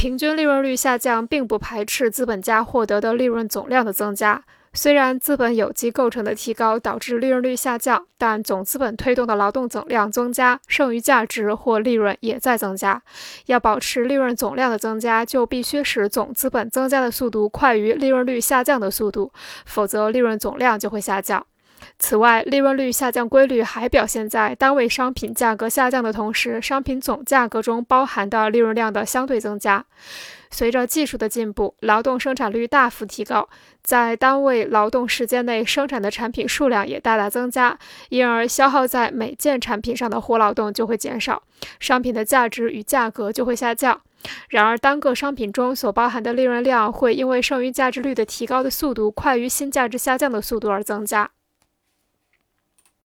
平均利润率下降并不排斥资本家获得的利润总量的增加。虽然资本有机构成的提高导致利润率下降，但总资本推动的劳动总量增加，剩余价值或利润也在增加。要保持利润总量的增加，就必须使总资本增加的速度快于利润率下降的速度，否则利润总量就会下降。此外，利润率下降规律还表现在单位商品价格下降的同时，商品总价格中包含的利润量的相对增加。随着技术的进步，劳动生产率大幅提高，在单位劳动时间内生产的产品数量也大大增加，因而消耗在每件产品上的活劳动就会减少，商品的价值与价格就会下降。然而，单个商品中所包含的利润量会因为剩余价值率的提高的速度快于新价值下降的速度而增加。